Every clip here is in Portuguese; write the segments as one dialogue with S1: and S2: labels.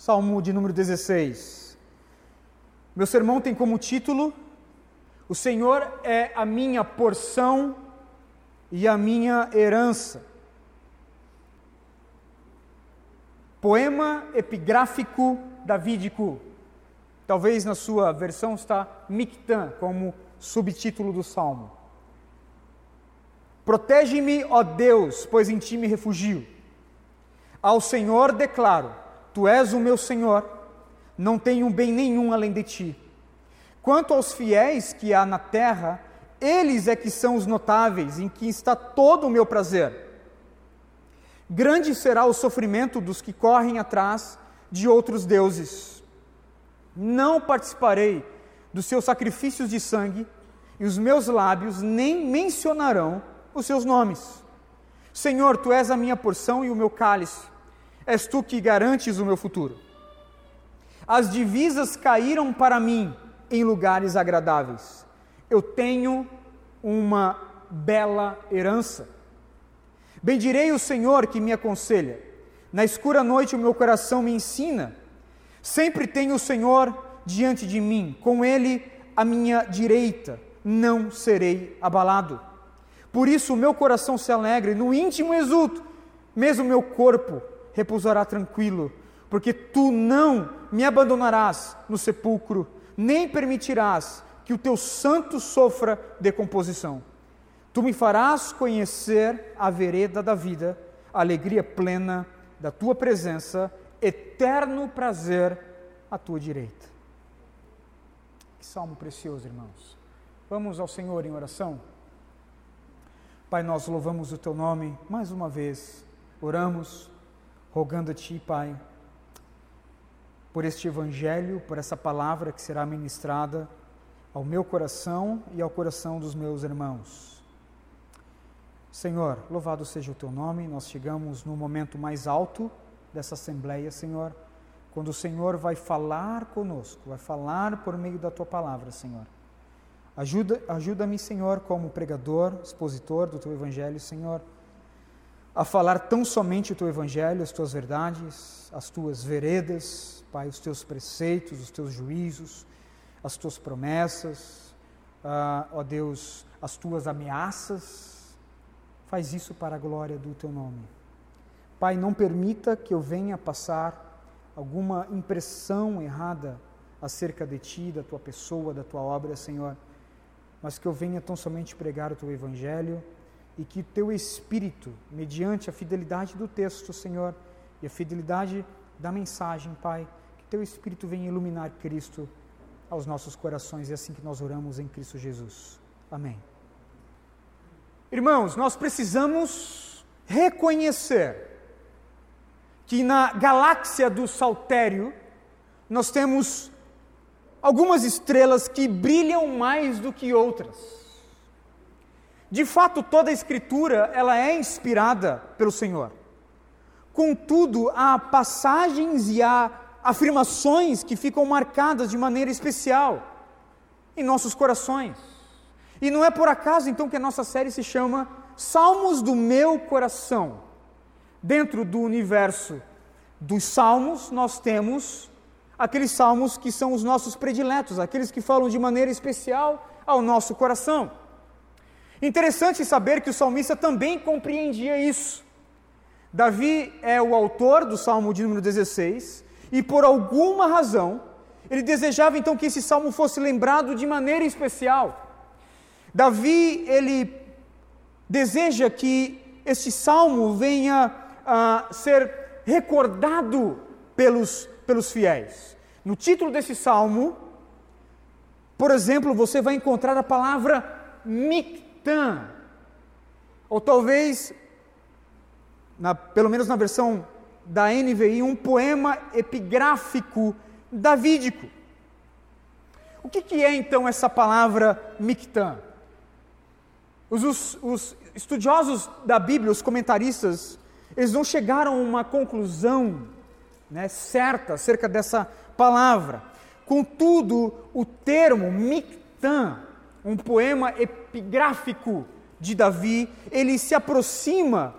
S1: Salmo de número 16. Meu sermão tem como título: O Senhor é a minha porção e a minha herança. Poema epigráfico davídico. Talvez na sua versão está Mictã como subtítulo do salmo. Protege-me, ó Deus, pois em ti me refugio. Ao Senhor declaro: Tu és o meu Senhor, não tenho bem nenhum além de ti. Quanto aos fiéis que há na terra, eles é que são os notáveis, em que está todo o meu prazer. Grande será o sofrimento dos que correm atrás de outros deuses. Não participarei dos seus sacrifícios de sangue, e os meus lábios nem mencionarão os seus nomes. Senhor, tu és a minha porção e o meu cálice és tu que garantes o meu futuro. As divisas caíram para mim em lugares agradáveis. Eu tenho uma bela herança. Bendirei o Senhor que me aconselha. Na escura noite o meu coração me ensina. Sempre tenho o Senhor diante de mim, com ele à minha direita, não serei abalado. Por isso o meu coração se alegra e no íntimo exulto, mesmo meu corpo repousará tranquilo, porque tu não me abandonarás no sepulcro, nem permitirás que o teu santo sofra decomposição. Tu me farás conhecer a vereda da vida, a alegria plena da tua presença, eterno prazer à tua direita. Que salmo precioso, irmãos. Vamos ao Senhor em oração. Pai, nós louvamos o teu nome mais uma vez, oramos rogando a Ti, Pai, por este Evangelho, por essa palavra que será ministrada ao meu coração e ao coração dos meus irmãos. Senhor, louvado seja o Teu nome, nós chegamos no momento mais alto dessa Assembleia, Senhor, quando o Senhor vai falar conosco, vai falar por meio da Tua palavra, Senhor. Ajuda-me, ajuda Senhor, como pregador, expositor do Teu Evangelho, Senhor a falar tão somente o teu evangelho, as tuas verdades, as tuas veredas, Pai, os teus preceitos, os teus juízos, as tuas promessas, ah, ó Deus, as tuas ameaças. Faz isso para a glória do teu nome. Pai, não permita que eu venha passar alguma impressão errada acerca de ti, da tua pessoa, da tua obra, Senhor, mas que eu venha tão somente pregar o teu evangelho e que teu Espírito, mediante a fidelidade do texto, Senhor, e a fidelidade da mensagem, Pai, que teu Espírito venha iluminar Cristo aos nossos corações, e é assim que nós oramos em Cristo Jesus. Amém. Irmãos, nós precisamos reconhecer que na galáxia do Saltério nós temos algumas estrelas que brilham mais do que outras. De fato, toda a escritura, ela é inspirada pelo Senhor. Contudo, há passagens e há afirmações que ficam marcadas de maneira especial em nossos corações. E não é por acaso então que a nossa série se chama Salmos do meu coração. Dentro do universo dos salmos, nós temos aqueles salmos que são os nossos prediletos, aqueles que falam de maneira especial ao nosso coração. Interessante saber que o salmista também compreendia isso. Davi é o autor do salmo de número 16 e, por alguma razão, ele desejava então que esse salmo fosse lembrado de maneira especial. Davi, ele deseja que este salmo venha a ser recordado pelos, pelos fiéis. No título desse salmo, por exemplo, você vai encontrar a palavra mikta Natan, ou talvez, na, pelo menos na versão da NVI, um poema epigráfico davídico. O que, que é então essa palavra Mictã? Os, os, os, estudiosos da Bíblia, os comentaristas, eles não chegaram a uma conclusão né, certa acerca dessa palavra. Contudo, o termo Mictã um poema epigráfico de Davi, ele se aproxima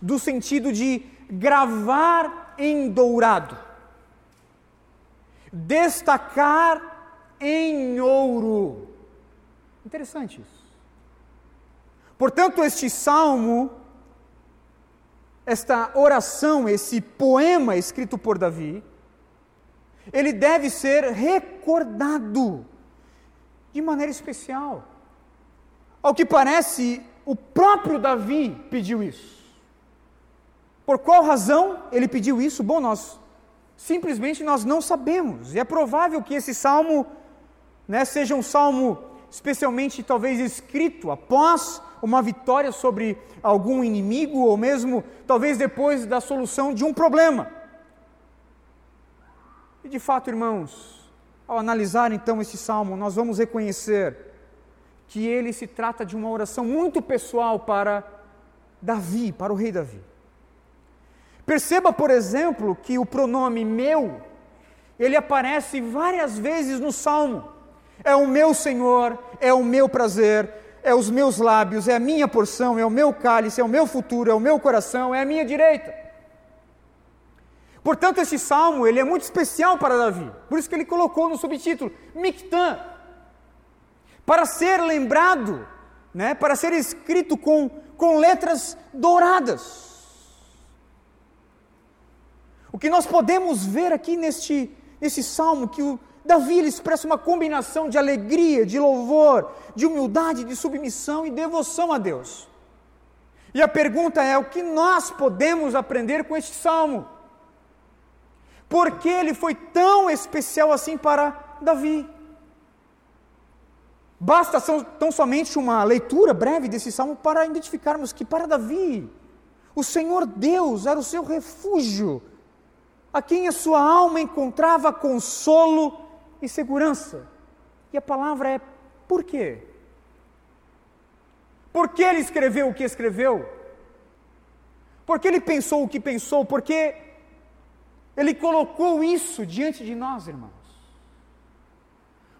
S1: do sentido de gravar em dourado. destacar em ouro. Interessante isso. Portanto, este salmo, esta oração, esse poema escrito por Davi, ele deve ser recordado de maneira especial. Ao que parece, o próprio Davi pediu isso. Por qual razão ele pediu isso? Bom, nós simplesmente nós não sabemos. E é provável que esse salmo né, seja um salmo especialmente talvez escrito após uma vitória sobre algum inimigo ou mesmo talvez depois da solução de um problema. E de fato, irmãos, ao analisar então esse salmo, nós vamos reconhecer que ele se trata de uma oração muito pessoal para Davi, para o rei Davi. Perceba, por exemplo, que o pronome meu, ele aparece várias vezes no salmo. É o meu Senhor, é o meu prazer, é os meus lábios, é a minha porção, é o meu cálice, é o meu futuro, é o meu coração, é a minha direita. Portanto, este salmo ele é muito especial para Davi. Por isso que ele colocou no subtítulo Mictã. Para ser lembrado, né, para ser escrito com, com letras douradas. O que nós podemos ver aqui neste, nesse salmo, que o Davi expressa uma combinação de alegria, de louvor, de humildade, de submissão e devoção a Deus. E a pergunta é: o que nós podemos aprender com este salmo? Por que ele foi tão especial assim para Davi? Basta tão somente uma leitura breve desse salmo para identificarmos que para Davi, o Senhor Deus era o seu refúgio, a quem a sua alma encontrava consolo e segurança. E a palavra é por quê? Por que ele escreveu o que escreveu? Por que ele pensou o que pensou? Porque ele colocou isso diante de nós, irmãos.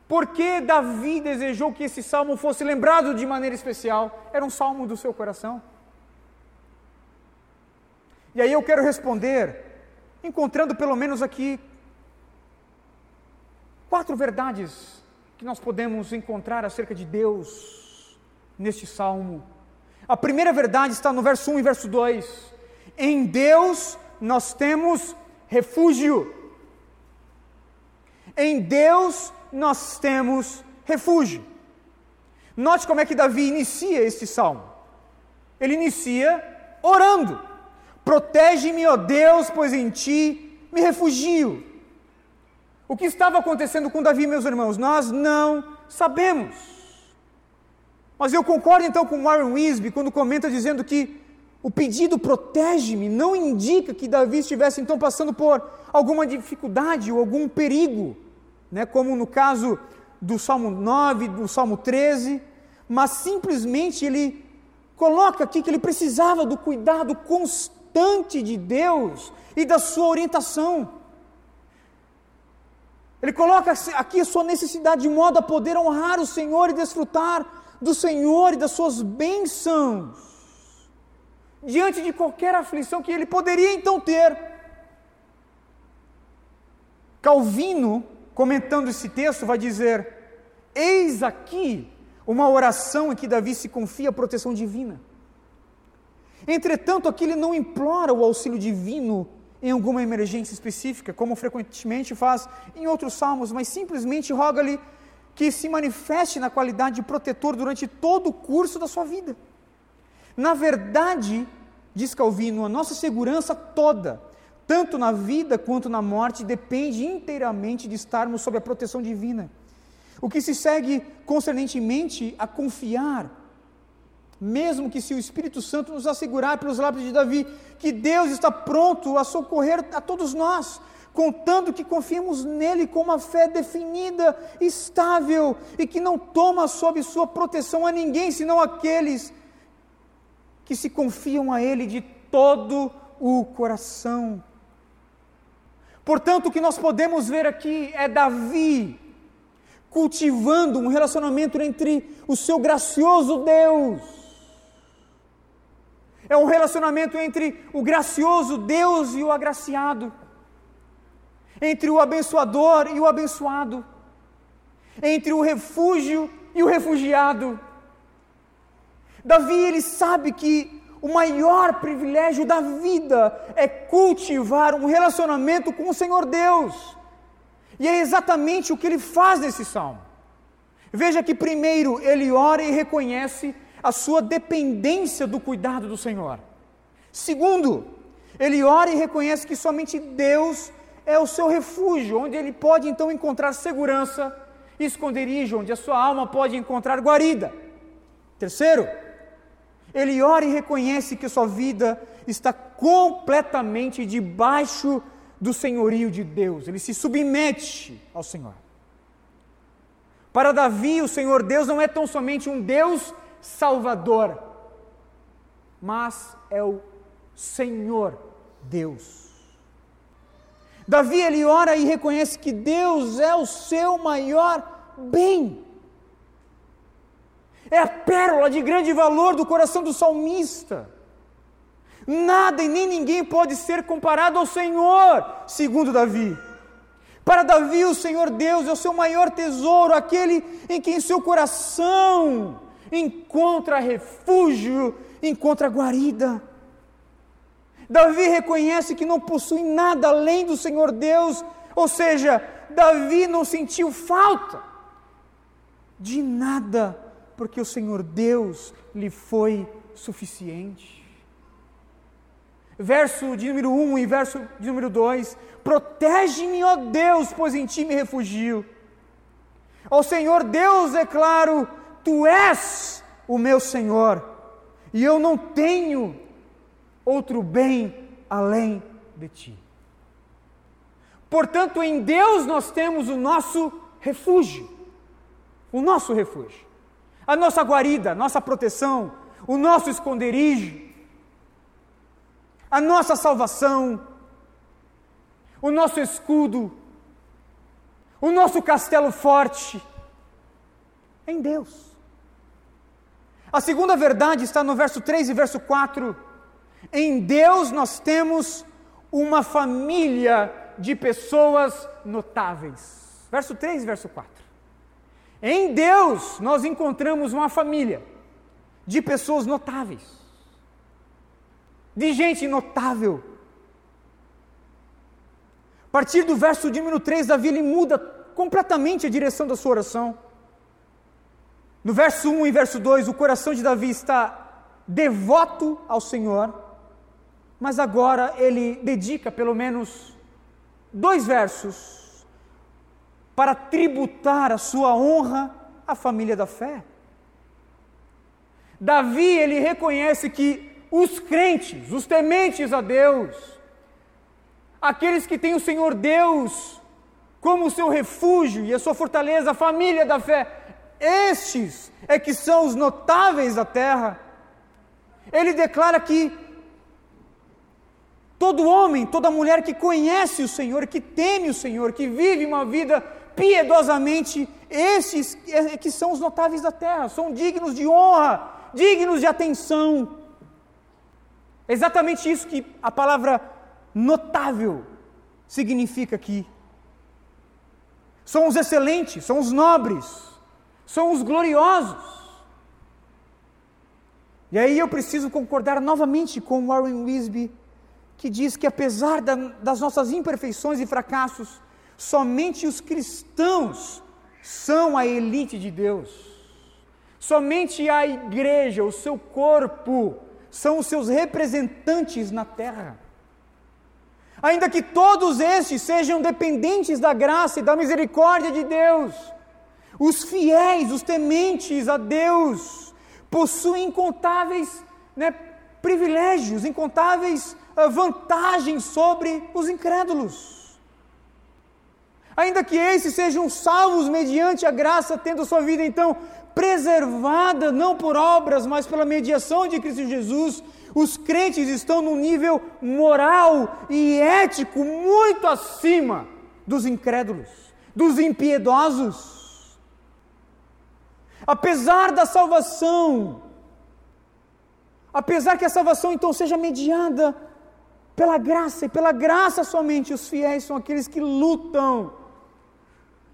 S1: Porque Davi desejou que esse salmo fosse lembrado de maneira especial? Era um salmo do seu coração. E aí eu quero responder, encontrando pelo menos aqui quatro verdades que nós podemos encontrar acerca de Deus neste salmo. A primeira verdade está no verso 1 e verso 2. Em Deus nós temos refúgio. Em Deus nós temos refúgio. Note como é que Davi inicia este salmo. Ele inicia orando: Protege-me, ó Deus, pois em ti me refugio. O que estava acontecendo com Davi, meus irmãos, nós não sabemos. Mas eu concordo então com Warren Wisby quando comenta dizendo que o pedido protege-me não indica que Davi estivesse então passando por alguma dificuldade ou algum perigo, né, como no caso do Salmo 9, do Salmo 13, mas simplesmente ele coloca aqui que ele precisava do cuidado constante de Deus e da sua orientação. Ele coloca aqui a sua necessidade de modo a poder honrar o Senhor e desfrutar do Senhor e das suas bênçãos diante de qualquer aflição que ele poderia então ter. Calvino, comentando esse texto, vai dizer: Eis aqui uma oração em que Davi se confia a proteção divina. Entretanto, aqui ele não implora o auxílio divino em alguma emergência específica, como frequentemente faz em outros salmos, mas simplesmente roga-lhe que se manifeste na qualidade de protetor durante todo o curso da sua vida. Na verdade, diz Calvino, a nossa segurança toda, tanto na vida quanto na morte, depende inteiramente de estarmos sob a proteção divina. O que se segue concernentemente a confiar, mesmo que se o Espírito Santo nos assegurar pelos lábios de Davi, que Deus está pronto a socorrer a todos nós, contando que confiemos nele com uma fé definida, estável e que não toma sob sua proteção a ninguém senão aqueles que se confiam a Ele de todo o coração. Portanto, o que nós podemos ver aqui é Davi cultivando um relacionamento entre o seu gracioso Deus. É um relacionamento entre o gracioso Deus e o agraciado. entre o abençoador e o abençoado, entre o refúgio e o refugiado. Davi ele sabe que o maior privilégio da vida é cultivar um relacionamento com o Senhor Deus. E é exatamente o que ele faz nesse salmo. Veja que primeiro ele ora e reconhece a sua dependência do cuidado do Senhor. Segundo, ele ora e reconhece que somente Deus é o seu refúgio, onde ele pode então encontrar segurança, esconderijo, onde a sua alma pode encontrar guarida. Terceiro, ele ora e reconhece que sua vida está completamente debaixo do senhorio de Deus, ele se submete ao Senhor. Para Davi, o Senhor Deus não é tão somente um Deus salvador, mas é o Senhor Deus. Davi ele ora e reconhece que Deus é o seu maior bem. É a pérola de grande valor do coração do salmista. Nada e nem ninguém pode ser comparado ao Senhor, segundo Davi. Para Davi, o Senhor Deus é o seu maior tesouro, aquele em quem seu coração encontra refúgio, encontra guarida. Davi reconhece que não possui nada além do Senhor Deus, ou seja, Davi não sentiu falta de nada, porque o Senhor Deus lhe foi suficiente. Verso de número 1 e verso de número 2: Protege-me, ó Deus, pois em ti me refugio. Ao Senhor Deus declaro: Tu és o meu Senhor, e eu não tenho outro bem além de ti. Portanto, em Deus nós temos o nosso refúgio, o nosso refúgio, a nossa guarida, a nossa proteção, o nosso esconderijo, a nossa salvação, o nosso escudo, o nosso castelo forte, em Deus. A segunda verdade está no verso 3 e verso 4 em Deus nós temos uma família de pessoas notáveis. Verso 3 e verso 4. Em Deus nós encontramos uma família de pessoas notáveis, de gente notável. A partir do verso de número 3, Davi ele muda completamente a direção da sua oração. No verso 1 e verso 2, o coração de Davi está devoto ao Senhor mas agora ele dedica pelo menos dois versos para tributar a sua honra à família da fé. Davi, ele reconhece que os crentes, os tementes a Deus, aqueles que têm o Senhor Deus como seu refúgio e a sua fortaleza, a família da fé, estes é que são os notáveis da terra. Ele declara que Todo homem, toda mulher que conhece o Senhor, que teme o Senhor, que vive uma vida piedosamente, esses que são os notáveis da terra, são dignos de honra, dignos de atenção. É exatamente isso que a palavra notável significa aqui. São os excelentes, são os nobres, são os gloriosos. E aí eu preciso concordar novamente com Warren Wisby que diz que apesar da, das nossas imperfeições e fracassos, somente os cristãos são a elite de Deus. Somente a igreja, o seu corpo, são os seus representantes na terra. Ainda que todos estes sejam dependentes da graça e da misericórdia de Deus, os fiéis, os tementes a Deus, possuem incontáveis né, privilégios, incontáveis vantagem sobre os incrédulos. Ainda que esses sejam salvos mediante a graça, tendo sua vida então preservada, não por obras, mas pela mediação de Cristo Jesus, os crentes estão num nível moral e ético muito acima dos incrédulos, dos impiedosos. Apesar da salvação, apesar que a salvação então seja mediada Pela graça, e pela graça somente os fiéis são aqueles que lutam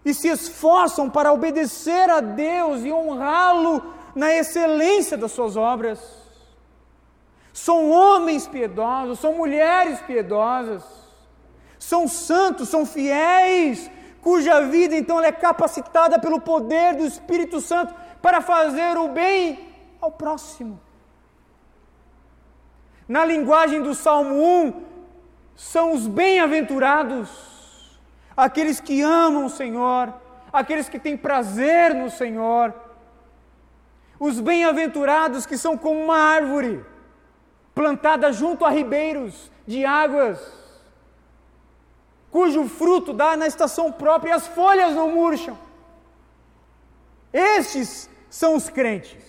S1: e se esforçam para obedecer a Deus e honrá-lo na excelência das suas obras. São homens piedosos, são mulheres piedosas, são santos, são fiéis, cuja vida então é capacitada pelo poder do Espírito Santo para fazer o bem ao próximo. Na linguagem do Salmo 1, são os bem-aventurados aqueles que amam o Senhor, aqueles que têm prazer no Senhor, os bem-aventurados que são como uma árvore plantada junto a ribeiros de águas, cujo fruto dá na estação própria e as folhas não murcham. Estes são os crentes.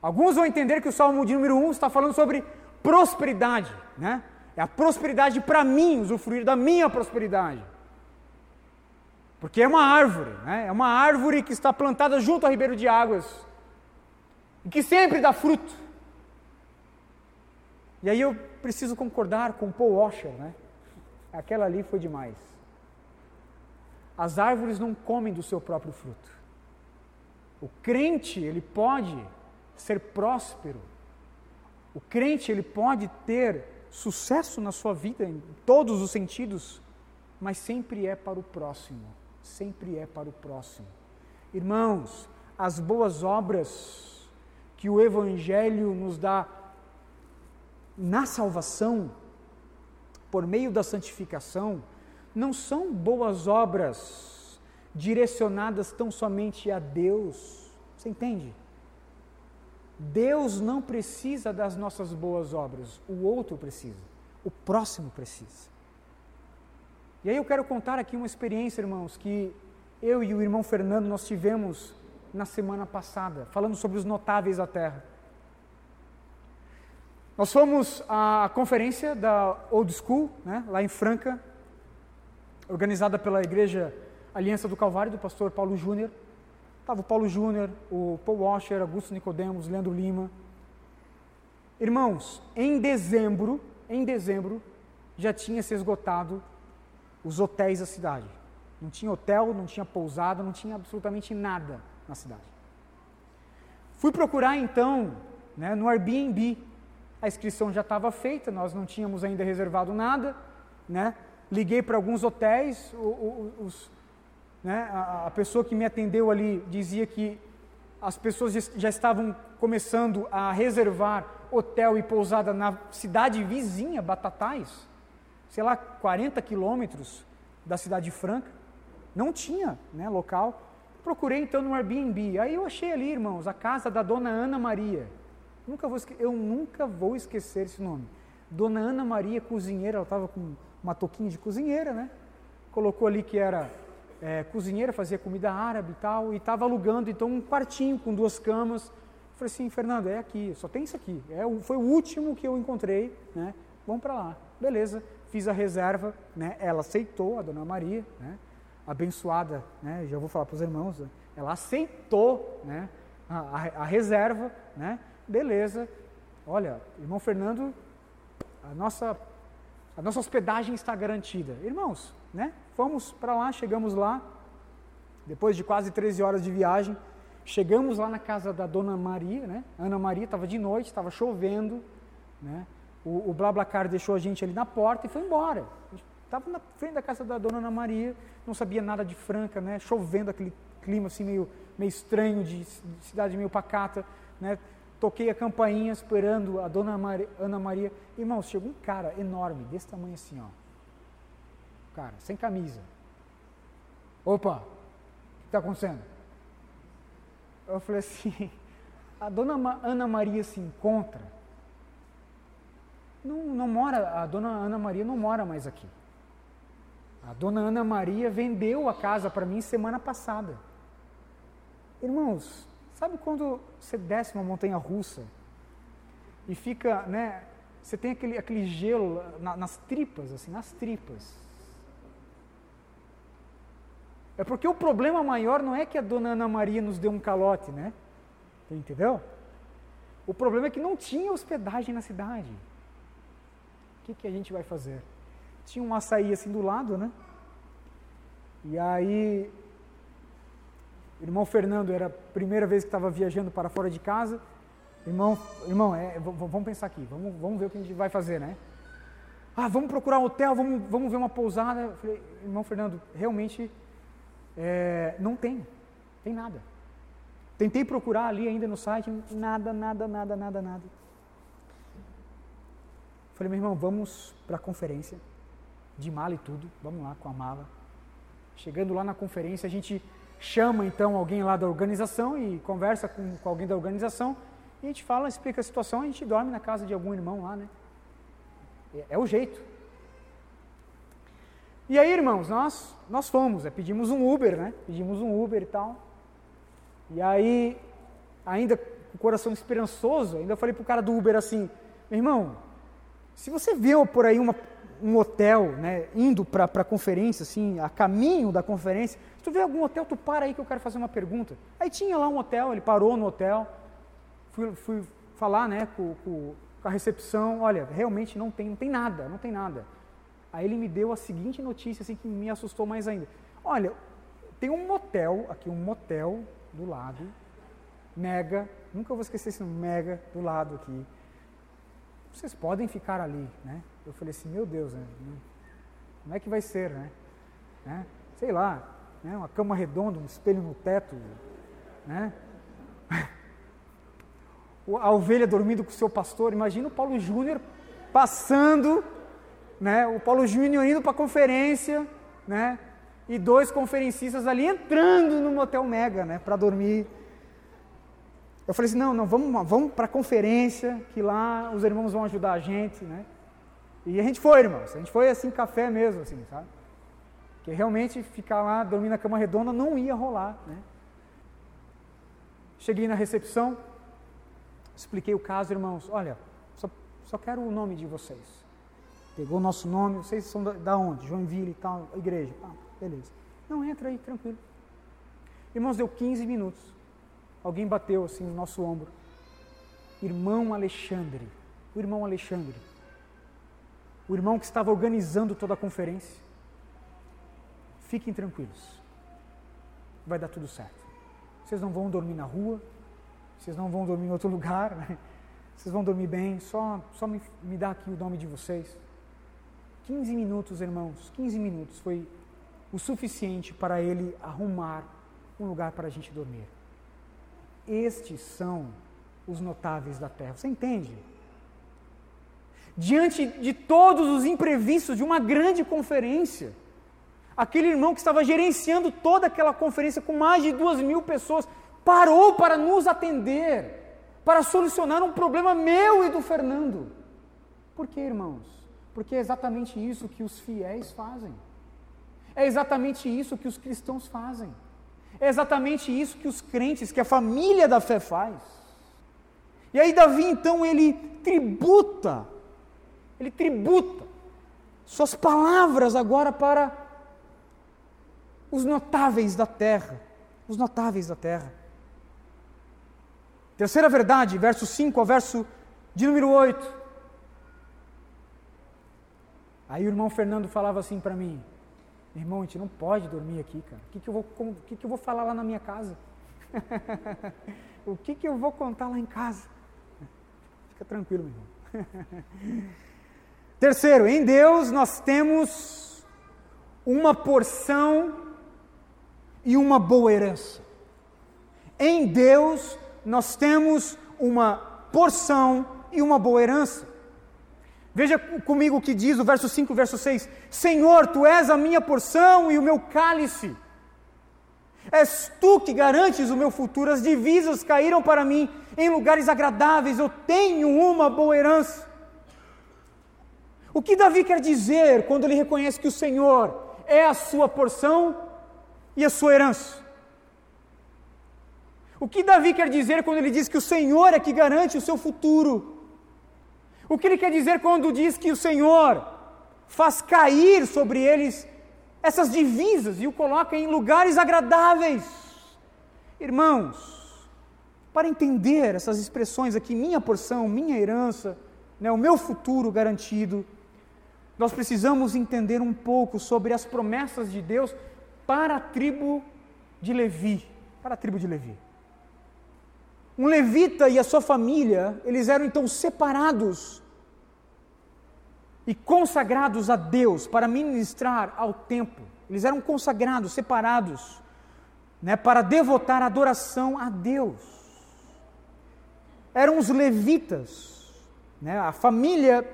S1: Alguns vão entender que o Salmo de número 1 está falando sobre prosperidade, né? É a prosperidade para mim, usufruir da minha prosperidade. Porque é uma árvore, né? é uma árvore que está plantada junto ao ribeiro de águas e que sempre dá fruto. E aí eu preciso concordar com Paul Washer, né? Aquela ali foi demais. As árvores não comem do seu próprio fruto. O crente, ele pode ser próspero. O crente, ele pode ter sucesso na sua vida em todos os sentidos, mas sempre é para o próximo, sempre é para o próximo. Irmãos, as boas obras que o Evangelho nos dá na salvação, por meio da santificação, não são boas obras direcionadas tão somente a Deus. Você entende? Deus não precisa das nossas boas obras, o outro precisa, o próximo precisa. E aí eu quero contar aqui uma experiência, irmãos, que eu e o irmão Fernando nós tivemos na semana passada, falando sobre os notáveis da terra. Nós fomos à conferência da Old School, né, lá em Franca, organizada pela Igreja Aliança do Calvário, do pastor Paulo Júnior. Estava o Paulo Júnior, o Paul Washer, Augusto Nicodemos, Leandro Lima. Irmãos, em dezembro, em dezembro, já tinha se esgotado os hotéis da cidade. Não tinha hotel, não tinha pousada, não tinha absolutamente nada na cidade. Fui procurar então né, no Airbnb. A inscrição já estava feita, nós não tínhamos ainda reservado nada. Né? Liguei para alguns hotéis, os, né? A, a pessoa que me atendeu ali dizia que as pessoas já estavam começando a reservar hotel e pousada na cidade vizinha, Batatais, sei lá, 40 quilômetros da cidade franca. Não tinha né, local. Procurei então no Airbnb. Aí eu achei ali, irmãos, a casa da dona Ana Maria. Nunca vou, eu nunca vou esquecer esse nome. Dona Ana Maria, cozinheira, ela estava com uma toquinha de cozinheira, né? Colocou ali que era é, cozinheira, fazia comida árabe e tal, e estava alugando então um quartinho com duas camas. Eu falei assim, Fernando, é aqui, só tem isso aqui. É, foi o último que eu encontrei, né? Vamos para lá. Beleza, fiz a reserva, né? Ela aceitou, a dona Maria, né? Abençoada, né? Já vou falar para os irmãos, né? ela aceitou, né? A, a, a reserva, né? Beleza. Olha, irmão Fernando, a nossa a nossa hospedagem está garantida. Irmãos, né? Fomos para lá, chegamos lá, depois de quase 13 horas de viagem, chegamos lá na casa da dona Maria, né? Ana Maria, estava de noite, estava chovendo, né? O, o Blablacar deixou a gente ali na porta e foi embora. Estava na frente da casa da dona Ana Maria, não sabia nada de Franca, né? Chovendo, aquele clima assim meio, meio estranho, de, de cidade meio pacata, né? Toquei a campainha esperando a dona Maria, Ana Maria. Irmãos, chegou um cara enorme, desse tamanho assim, ó cara, sem camisa. Opa, o que está acontecendo? Eu falei assim, a dona Ana Maria se encontra. Não, não mora, a dona Ana Maria não mora mais aqui. A dona Ana Maria vendeu a casa para mim semana passada. Irmãos, sabe quando você desce uma montanha russa e fica, né? Você tem aquele, aquele gelo na, nas tripas, assim, nas tripas. É porque o problema maior não é que a dona Ana Maria nos deu um calote, né? Entendeu? O problema é que não tinha hospedagem na cidade. O que, que a gente vai fazer? Tinha um açaí assim do lado, né? E aí, o irmão Fernando era a primeira vez que estava viajando para fora de casa. Irmão, irmão, é, vamos pensar aqui, vamos, vamos ver o que a gente vai fazer, né? Ah, vamos procurar um hotel, vamos, vamos ver uma pousada. Eu falei, irmão Fernando, realmente é, não tem, tem nada. Tentei procurar ali ainda no site, nada, nada, nada, nada, nada. Falei, meu irmão, vamos para a conferência, de mala e tudo, vamos lá com a mala. Chegando lá na conferência, a gente chama então alguém lá da organização e conversa com, com alguém da organização e a gente fala, explica a situação, a gente dorme na casa de algum irmão lá, né? É, é o jeito. E aí, irmãos, nós, nós fomos, é, pedimos um Uber, né? Pedimos um Uber e tal. E aí, ainda com o coração esperançoso, ainda falei pro cara do Uber assim, meu irmão, se você vê por aí uma, um hotel, né, indo para a conferência, assim, a caminho da conferência, se tu vê algum hotel, tu para aí que eu quero fazer uma pergunta. Aí tinha lá um hotel, ele parou no hotel, fui, fui falar, né, com, com, com a recepção, olha, realmente não tem, não tem nada, não tem nada. Aí ele me deu a seguinte notícia, assim, que me assustou mais ainda. Olha, tem um motel, aqui um motel do lado, mega, nunca vou esquecer esse mega do lado aqui. Vocês podem ficar ali, né? Eu falei assim, meu Deus, né? como é que vai ser, né? né? Sei lá, né? uma cama redonda, um espelho no teto, né? A ovelha dormindo com o seu pastor, imagina o Paulo Júnior passando, né? O Paulo Júnior indo para a conferência, né? E dois conferencistas ali entrando no motel Mega, né? Para dormir. Eu falei assim, não, não, vamos, vamos para a conferência, que lá os irmãos vão ajudar a gente, né? E a gente foi, irmãos. A gente foi assim, café mesmo, assim, sabe? Porque realmente ficar lá dormindo na cama redonda não ia rolar, né? Cheguei na recepção, expliquei o caso, irmãos. Olha, só, só quero o nome de vocês. Pegou o nosso nome, vocês são da, onde? Joinville e tal, igreja. Beleza. Não, entra aí, tranquilo. Irmãos, deu 15 minutos. Alguém bateu assim no nosso ombro. Irmão Alexandre. O irmão Alexandre o irmão que estava organizando toda a conferência. Fiquem tranquilos, vai dar tudo certo. Vocês não vão dormir na rua, vocês não vão dormir em outro lugar, vocês vão dormir bem, só, só me, me dá aqui o nome de vocês. 15 minutos, irmãos, 15 minutos foi o suficiente para ele arrumar um lugar para a gente dormir. Estes são os notáveis da terra. Você entende? diante de todos os imprevistos de uma grande conferência. Aquele irmão que estava gerenciando toda aquela conferência com mais de duas mil pessoas parou para nos atender, para solucionar um problema meu e do Fernando. Por que, irmãos? Porque é exatamente isso que os fiéis fazem. É exatamente isso que os cristãos fazem. É exatamente isso que os crentes, que a família da fé faz. E aí Davi então ele tributa ele tributa suas palavras agora para os notáveis da terra. Os notáveis da terra. Terceira verdade, verso 5 ao verso de número 8. Aí o irmão Fernando falava assim para mim: Irmão, a gente não pode dormir aqui, cara. O que, que, eu, vou, o que, que eu vou falar lá na minha casa? o que, que eu vou contar lá em casa? Fica tranquilo, meu irmão. Terceiro, em Deus nós temos uma porção e uma boa herança. Em Deus nós temos uma porção e uma boa herança. Veja comigo o que diz o verso 5, verso 6: Senhor, tu és a minha porção e o meu cálice. És tu que garantes o meu futuro, as divisas caíram para mim em lugares agradáveis, eu tenho uma boa herança. O que Davi quer dizer quando ele reconhece que o Senhor é a sua porção e a sua herança? O que Davi quer dizer quando ele diz que o Senhor é que garante o seu futuro? O que ele quer dizer quando diz que o Senhor faz cair sobre eles essas divisas e o coloca em lugares agradáveis? Irmãos, para entender essas expressões aqui, minha porção, minha herança, né, o meu futuro garantido, nós precisamos entender um pouco sobre as promessas de Deus para a tribo de Levi, para a tribo de Levi. Um levita e a sua família, eles eram então separados e consagrados a Deus para ministrar ao templo. Eles eram consagrados, separados, né, para devotar adoração a Deus. Eram os levitas, né, a família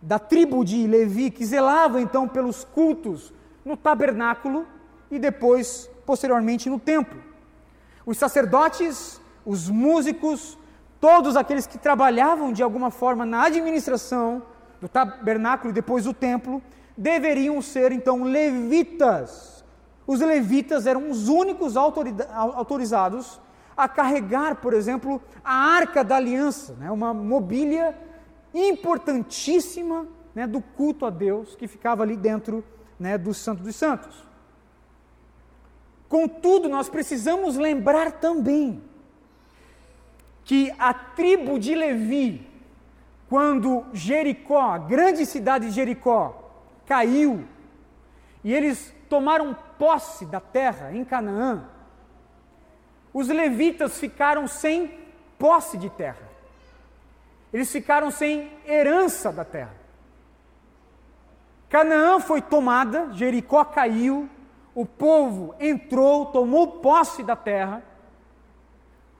S1: da tribo de Levi, que zelava então pelos cultos no tabernáculo e depois, posteriormente, no templo. Os sacerdotes, os músicos, todos aqueles que trabalhavam de alguma forma na administração do tabernáculo e depois do templo, deveriam ser então levitas. Os levitas eram os únicos autorizados a carregar, por exemplo, a arca da aliança, né, uma mobília importantíssima né, do culto a Deus que ficava ali dentro né, do Santo dos Santos. Contudo, nós precisamos lembrar também que a tribo de Levi, quando Jericó, a grande cidade de Jericó, caiu e eles tomaram posse da terra em Canaã, os levitas ficaram sem posse de terra. Eles ficaram sem herança da terra. Canaã foi tomada, Jericó caiu, o povo entrou, tomou posse da terra.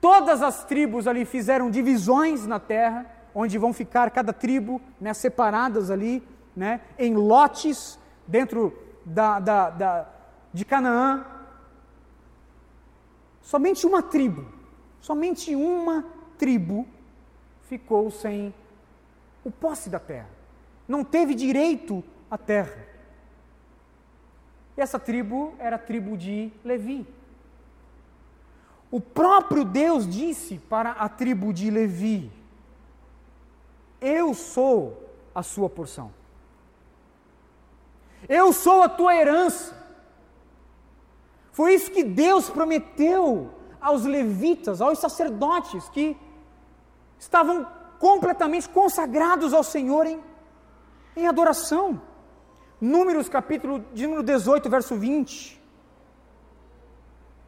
S1: Todas as tribos ali fizeram divisões na terra, onde vão ficar cada tribo né, separadas ali, né, em lotes dentro da, da, da, de Canaã. Somente uma tribo, somente uma tribo ficou sem o posse da terra, não teve direito à terra. E essa tribo era a tribo de Levi. O próprio Deus disse para a tribo de Levi: Eu sou a sua porção. Eu sou a tua herança. Foi isso que Deus prometeu aos levitas, aos sacerdotes que estavam completamente consagrados ao Senhor em, em adoração. Números capítulo de número 18, verso 20.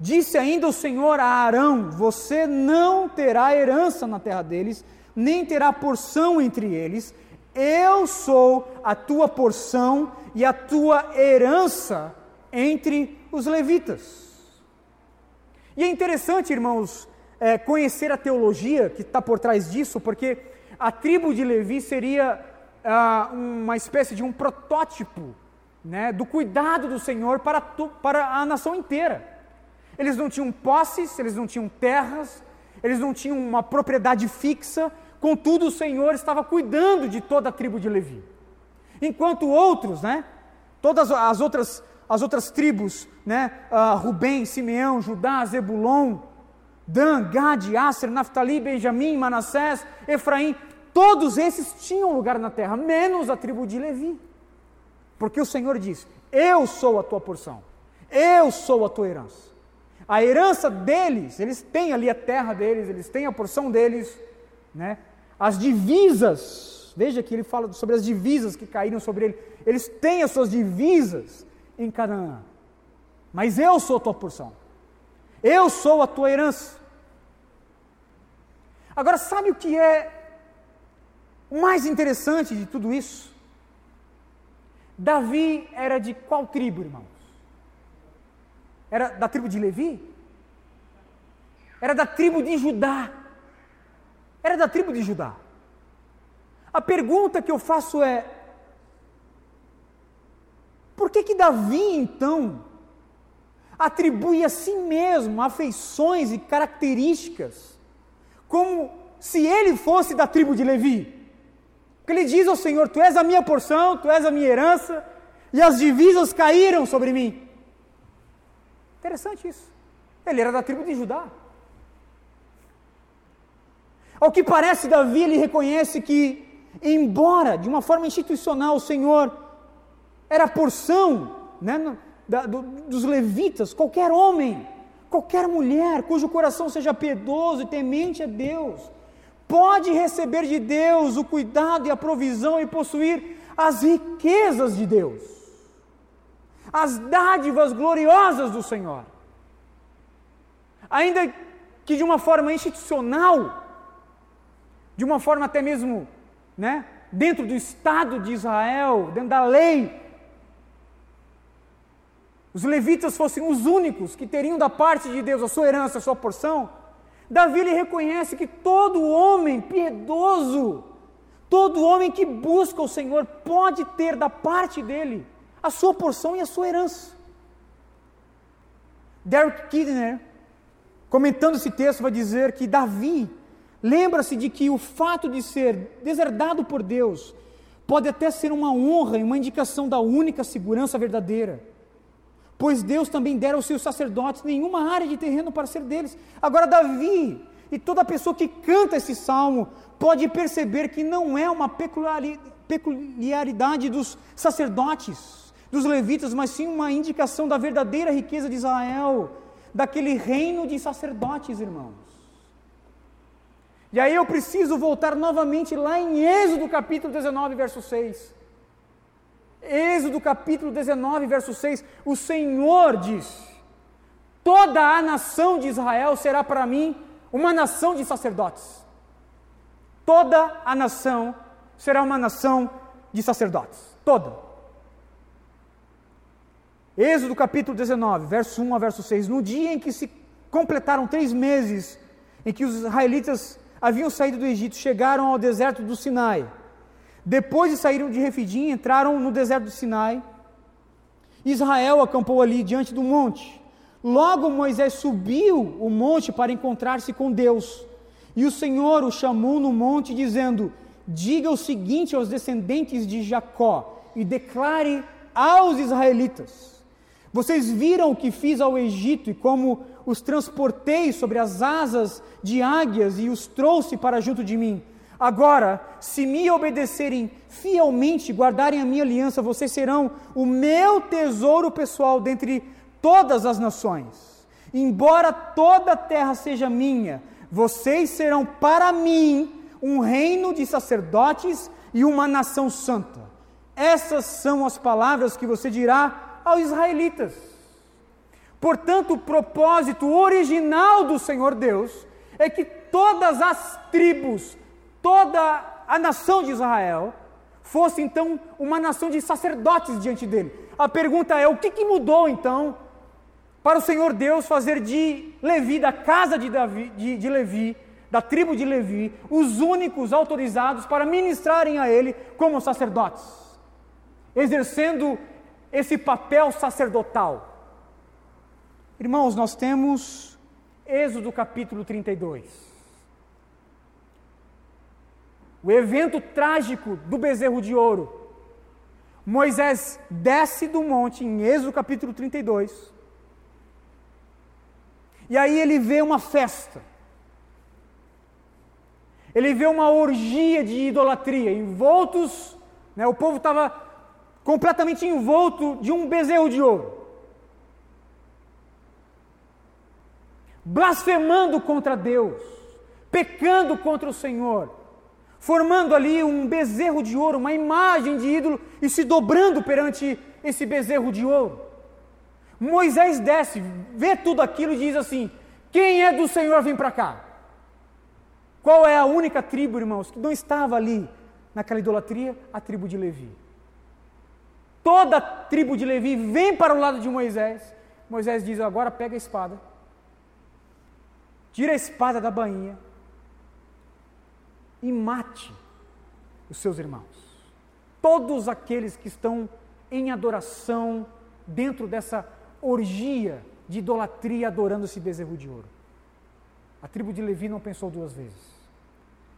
S1: Disse ainda o Senhor a Arão: Você não terá herança na terra deles, nem terá porção entre eles. Eu sou a tua porção e a tua herança entre os levitas. E é interessante, irmãos, é, conhecer a teologia que está por trás disso, porque a tribo de Levi seria ah, uma espécie de um protótipo né, do cuidado do Senhor para, para a nação inteira. Eles não tinham posses, eles não tinham terras, eles não tinham uma propriedade fixa, contudo o Senhor estava cuidando de toda a tribo de Levi. Enquanto outros, né, todas as outras, as outras tribos, né, uh, Rubem, Simeão, Judá, Zebulon, Dan, Gad, Aser, Naftali, Benjamim, Manassés, Efraim, todos esses tinham lugar na terra, menos a tribo de Levi. Porque o Senhor diz: Eu sou a tua porção, eu sou a tua herança. A herança deles, eles têm ali a terra deles, eles têm a porção deles, né? As divisas, veja que ele fala sobre as divisas que caíram sobre ele. Eles têm as suas divisas em Canaã. Mas eu sou a tua porção. Eu sou a tua herança. Agora, sabe o que é o mais interessante de tudo isso? Davi era de qual tribo, irmãos? Era da tribo de Levi? Era da tribo de Judá. Era da tribo de Judá. A pergunta que eu faço é: por que que Davi então atribui a si mesmo afeições e características, como se ele fosse da tribo de Levi. Porque ele diz ao Senhor: Tu és a minha porção, tu és a minha herança, e as divisas caíram sobre mim. Interessante isso. Ele era da tribo de Judá. Ao que parece, Davi ele reconhece que, embora de uma forma institucional o Senhor era a porção, né, da, do, dos levitas, qualquer homem, qualquer mulher cujo coração seja piedoso e temente a Deus, pode receber de Deus o cuidado e a provisão e possuir as riquezas de Deus, as dádivas gloriosas do Senhor. Ainda que de uma forma institucional, de uma forma até mesmo, né, dentro do Estado de Israel, dentro da lei, os levitas fossem os únicos que teriam da parte de Deus a sua herança, a sua porção, Davi ele reconhece que todo homem piedoso, todo homem que busca o Senhor, pode ter da parte dele a sua porção e a sua herança. Derek Kidner, comentando esse texto, vai dizer que Davi lembra-se de que o fato de ser deserdado por Deus pode até ser uma honra e uma indicação da única segurança verdadeira pois Deus também dera aos seus sacerdotes nenhuma área de terreno para ser deles. Agora, Davi e toda pessoa que canta esse salmo pode perceber que não é uma peculiaridade dos sacerdotes, dos levitas, mas sim uma indicação da verdadeira riqueza de Israel, daquele reino de sacerdotes, irmãos. E aí eu preciso voltar novamente lá em Êxodo capítulo 19, verso 6. Êxodo capítulo 19, verso 6, o Senhor diz: Toda a nação de Israel será para mim uma nação de sacerdotes. Toda a nação será uma nação de sacerdotes. Toda. Êxodo capítulo 19, verso 1 a verso 6. No dia em que se completaram três meses em que os israelitas haviam saído do Egito, chegaram ao deserto do Sinai. Depois de saírem de Refidim, entraram no deserto do Sinai. Israel acampou ali diante do monte. Logo Moisés subiu o monte para encontrar-se com Deus. E o Senhor o chamou no monte, dizendo: Diga o seguinte aos descendentes de Jacó e declare aos israelitas: Vocês viram o que fiz ao Egito e como os transportei sobre as asas de águias e os trouxe para junto de mim. Agora, se me obedecerem fielmente, guardarem a minha aliança, vocês serão o meu tesouro pessoal dentre todas as nações. Embora toda a terra seja minha, vocês serão para mim um reino de sacerdotes e uma nação santa. Essas são as palavras que você dirá aos israelitas. Portanto, o propósito original do Senhor Deus é que todas as tribos toda a nação de Israel fosse então uma nação de sacerdotes diante dele. A pergunta é: o que, que mudou então para o Senhor Deus fazer de Levi, da casa de, Davi, de, de Levi, da tribo de Levi, os únicos autorizados para ministrarem a ele como sacerdotes, exercendo esse papel sacerdotal? Irmãos, nós temos Êxodo capítulo 32 o evento trágico do bezerro de ouro. Moisés desce do monte em Êxodo capítulo 32. E aí ele vê uma festa. Ele vê uma orgia de idolatria, envoltos, né, o povo estava completamente envolto de um bezerro de ouro. Blasfemando contra Deus, pecando contra o Senhor formando ali um bezerro de ouro, uma imagem de ídolo e se dobrando perante esse bezerro de ouro. Moisés desce, vê tudo aquilo e diz assim: Quem é do Senhor, vem para cá. Qual é a única tribo, irmãos, que não estava ali naquela idolatria? A tribo de Levi. Toda a tribo de Levi vem para o lado de Moisés. Moisés diz: Agora pega a espada, tira a espada da bainha e mate os seus irmãos. Todos aqueles que estão em adoração dentro dessa orgia de idolatria adorando esse bezerro de ouro. A tribo de Levi não pensou duas vezes.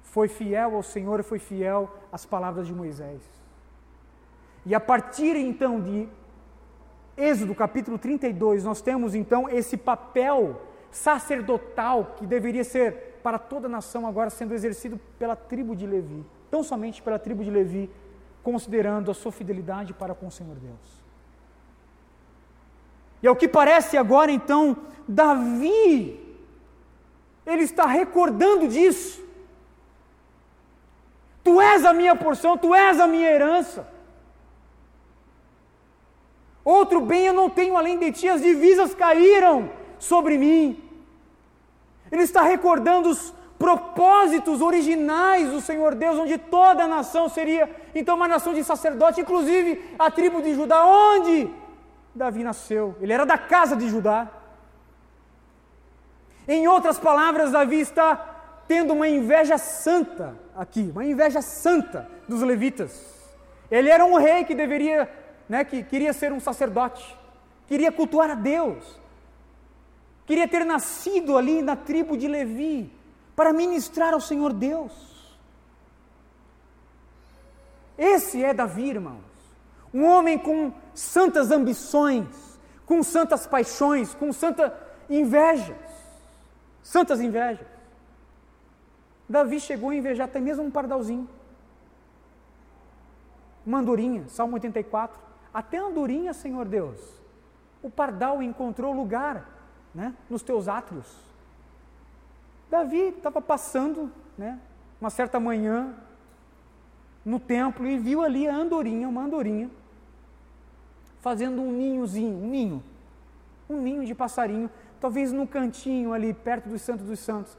S1: Foi fiel ao Senhor e foi fiel às palavras de Moisés. E a partir então de Êxodo capítulo 32, nós temos então esse papel sacerdotal que deveria ser para toda a nação, agora sendo exercido pela tribo de Levi, tão somente pela tribo de Levi, considerando a sua fidelidade para com o Senhor Deus. E ao que parece agora, então, Davi, ele está recordando disso. Tu és a minha porção, tu és a minha herança. Outro bem eu não tenho além de ti, as divisas caíram sobre mim. Ele está recordando os propósitos originais do Senhor Deus, onde toda a nação seria então uma nação de sacerdote, inclusive a tribo de Judá, onde Davi nasceu. Ele era da casa de Judá. Em outras palavras, Davi está tendo uma inveja santa aqui, uma inveja santa dos levitas. Ele era um rei que deveria, né, que queria ser um sacerdote, queria cultuar a Deus, queria ter nascido ali na tribo de Levi para ministrar ao Senhor Deus. Esse é Davi, irmãos, um homem com santas ambições, com santas paixões, com santa invejas, santas invejas. Davi chegou a invejar até mesmo um pardalzinho. Uma andorinha, Salmo 84. Até andorinha, Senhor Deus, o pardal encontrou lugar né, nos teus átrios. Davi estava passando, né, uma certa manhã, no templo e viu ali a andorinha, uma andorinha, fazendo um ninhozinho, um ninho, um ninho de passarinho, talvez no cantinho ali, perto dos Santos dos Santos.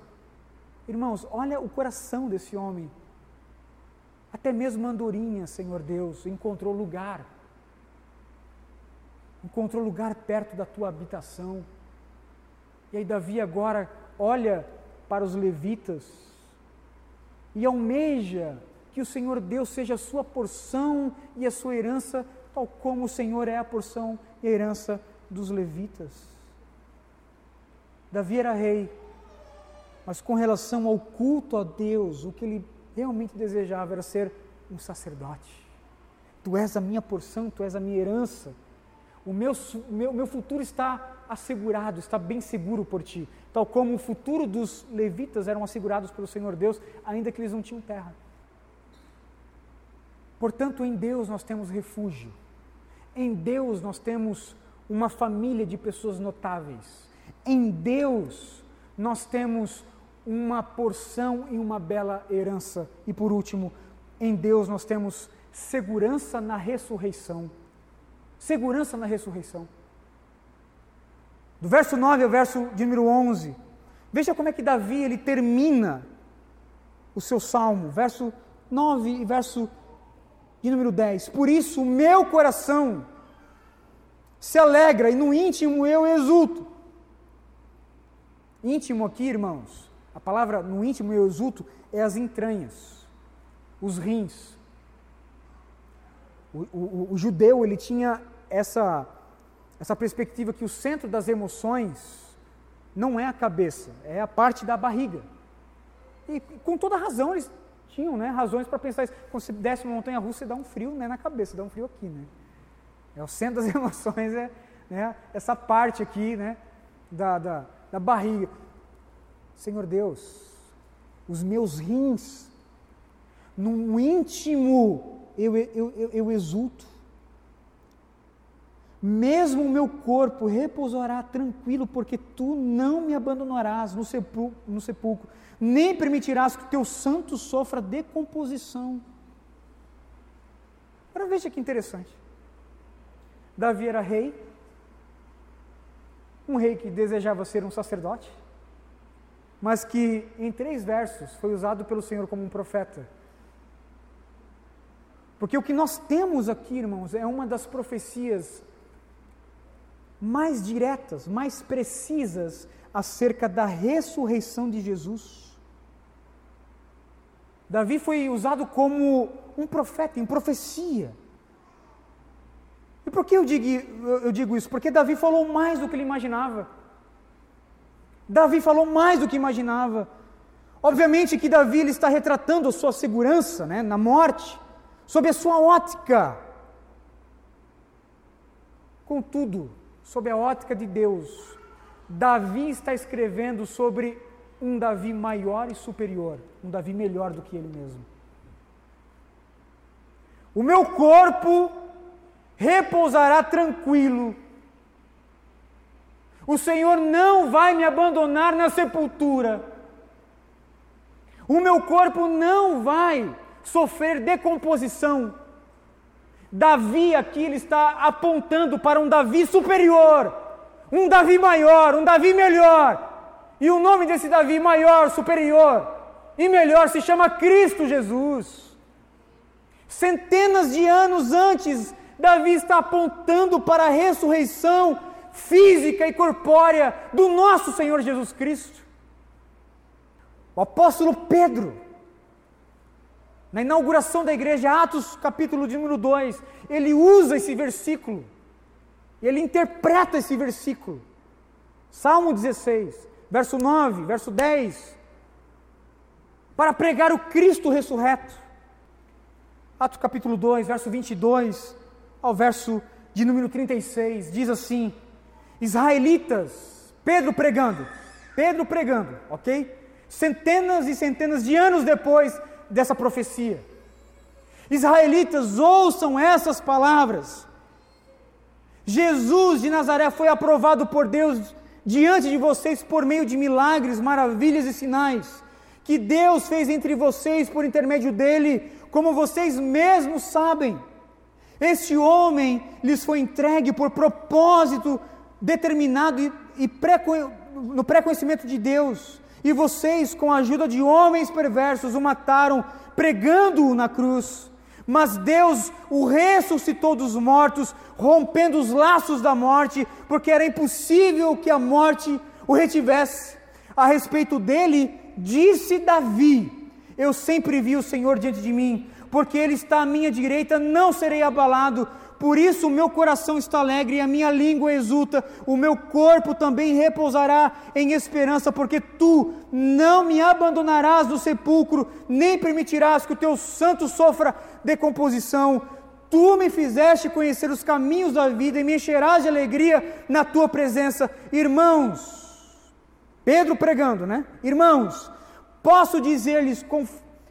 S1: Irmãos, olha o coração desse homem. Até mesmo a andorinha, Senhor Deus, encontrou lugar. Encontrou lugar perto da tua habitação. E aí Davi agora olha para os levitas e almeja que o Senhor Deus seja a sua porção e a sua herança, tal como o Senhor é a porção e a herança dos levitas. Davi era rei, mas com relação ao culto a Deus, o que ele realmente desejava era ser um sacerdote. Tu és a minha porção, tu és a minha herança. O meu, meu, meu futuro está assegurado, está bem seguro por ti. Tal como o futuro dos levitas eram assegurados pelo Senhor Deus, ainda que eles não tinham terra. Portanto, em Deus nós temos refúgio. Em Deus nós temos uma família de pessoas notáveis. Em Deus nós temos uma porção e uma bela herança. E por último, em Deus nós temos segurança na ressurreição. Segurança na ressurreição. Do verso 9 ao verso de número 11. Veja como é que Davi ele termina o seu salmo, verso 9 e verso de número 10. Por isso o meu coração se alegra e no íntimo eu exulto. Íntimo aqui, irmãos, a palavra no íntimo eu exulto é as entranhas, os rins. O, o, o judeu ele tinha essa, essa perspectiva que o centro das emoções não é a cabeça, é a parte da barriga. E com toda razão eles tinham né, razões para pensar isso. Quando você desce uma montanha russa, você dá um frio né, na cabeça, dá um frio aqui. Né? É o centro das emoções, é né, essa parte aqui né, da, da, da barriga. Senhor Deus, os meus rins, no íntimo, eu, eu, eu, eu exulto. Mesmo o meu corpo repousará tranquilo, porque tu não me abandonarás no sepulcro, no sepulcro nem permitirás que o teu santo sofra decomposição. Agora veja que interessante. Davi era rei, um rei que desejava ser um sacerdote, mas que em três versos foi usado pelo Senhor como um profeta. Porque o que nós temos aqui, irmãos, é uma das profecias mais diretas, mais precisas acerca da ressurreição de Jesus. Davi foi usado como um profeta, em profecia. E por que eu digo, eu digo isso? Porque Davi falou mais do que ele imaginava. Davi falou mais do que imaginava. Obviamente que Davi ele está retratando a sua segurança né, na morte, sob a sua ótica. Contudo, sob a ótica de Deus, Davi está escrevendo sobre um Davi maior e superior, um Davi melhor do que ele mesmo. O meu corpo repousará tranquilo. O Senhor não vai me abandonar na sepultura. O meu corpo não vai sofrer decomposição. Davi aqui ele está apontando para um Davi superior, um Davi maior, um Davi melhor. E o nome desse Davi maior, superior e melhor se chama Cristo Jesus. Centenas de anos antes, Davi está apontando para a ressurreição física e corpórea do nosso Senhor Jesus Cristo. O apóstolo Pedro, na inauguração da igreja, Atos capítulo de número 2, ele usa esse versículo, ele interpreta esse versículo. Salmo 16, verso 9, verso 10, para pregar o Cristo ressurreto. Atos capítulo 2, verso 22 ao verso de número 36, diz assim: Israelitas, Pedro pregando, Pedro pregando, ok? Centenas e centenas de anos depois dessa profecia. Israelitas, ouçam essas palavras. Jesus de Nazaré foi aprovado por Deus diante de vocês por meio de milagres, maravilhas e sinais que Deus fez entre vocês por intermédio dele, como vocês mesmos sabem. Este homem lhes foi entregue por propósito determinado e, e pré, no pré-conhecimento de Deus, e vocês, com a ajuda de homens perversos, o mataram, pregando-o na cruz. Mas Deus o ressuscitou dos mortos, rompendo os laços da morte, porque era impossível que a morte o retivesse. A respeito dele, disse Davi: Eu sempre vi o Senhor diante de mim, porque Ele está à minha direita, não serei abalado. Por isso o meu coração está alegre e a minha língua exulta, o meu corpo também repousará em esperança, porque tu não me abandonarás no sepulcro, nem permitirás que o teu santo sofra decomposição. Tu me fizeste conhecer os caminhos da vida e me encherás de alegria na tua presença. Irmãos, Pedro pregando, né? Irmãos, Posso dizer-lhes com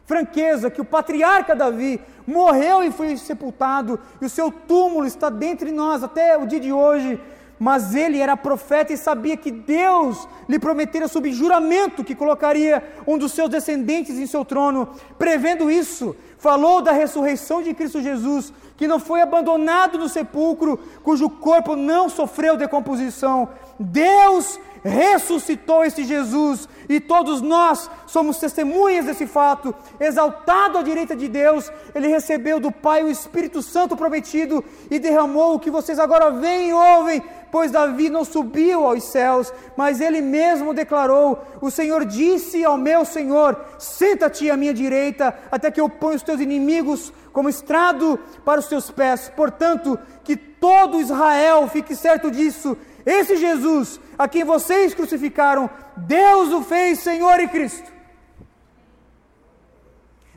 S1: franqueza que o patriarca Davi morreu e foi sepultado, e o seu túmulo está dentre nós até o dia de hoje. Mas ele era profeta e sabia que Deus lhe prometera sob juramento que colocaria um dos seus descendentes em seu trono. Prevendo isso, falou da ressurreição de Cristo Jesus, que não foi abandonado no sepulcro, cujo corpo não sofreu decomposição. Deus ressuscitou esse Jesus e todos nós somos testemunhas desse fato. Exaltado à direita de Deus, ele recebeu do Pai o Espírito Santo prometido e derramou o que vocês agora veem e ouvem, pois Davi não subiu aos céus, mas ele mesmo declarou: O Senhor disse ao meu Senhor: Senta-te à minha direita, até que eu ponha os teus inimigos como estrado para os teus pés. Portanto, que todo Israel fique certo disso esse Jesus, a quem vocês crucificaram, Deus o fez Senhor e Cristo.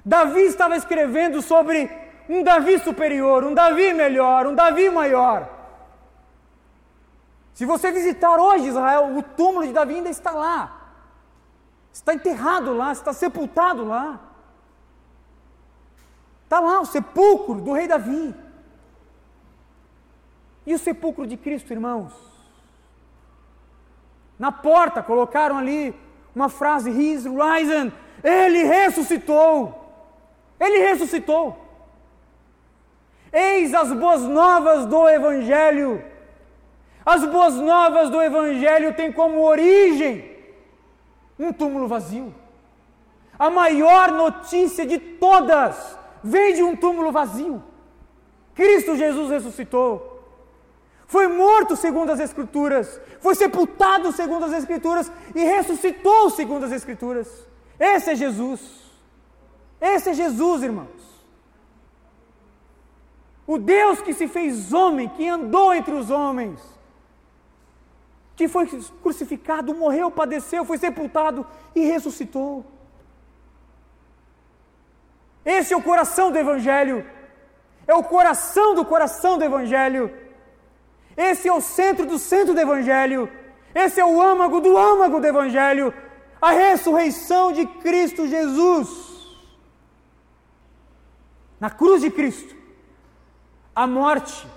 S1: Davi estava escrevendo sobre um Davi superior, um Davi melhor, um Davi maior. Se você visitar hoje Israel, o túmulo de Davi ainda está lá. Está enterrado lá, está sepultado lá. Está lá o sepulcro do rei Davi. E o sepulcro de Cristo, irmãos? Na porta colocaram ali uma frase: He's risen. Ele ressuscitou. Ele ressuscitou. Eis as boas novas do Evangelho. As boas novas do Evangelho têm como origem um túmulo vazio. A maior notícia de todas vem de um túmulo vazio. Cristo Jesus ressuscitou foi morto segundo as Escrituras, foi sepultado segundo as Escrituras e ressuscitou segundo as Escrituras. Esse é Jesus. Esse é Jesus, irmãos. O Deus que se fez homem, que andou entre os homens, que foi crucificado, morreu, padeceu, foi sepultado e ressuscitou. Esse é o coração do Evangelho. É o coração do coração do Evangelho esse é o centro do centro do Evangelho. Esse é o âmago do âmago do Evangelho. A ressurreição de Cristo Jesus. Na cruz de Cristo, a morte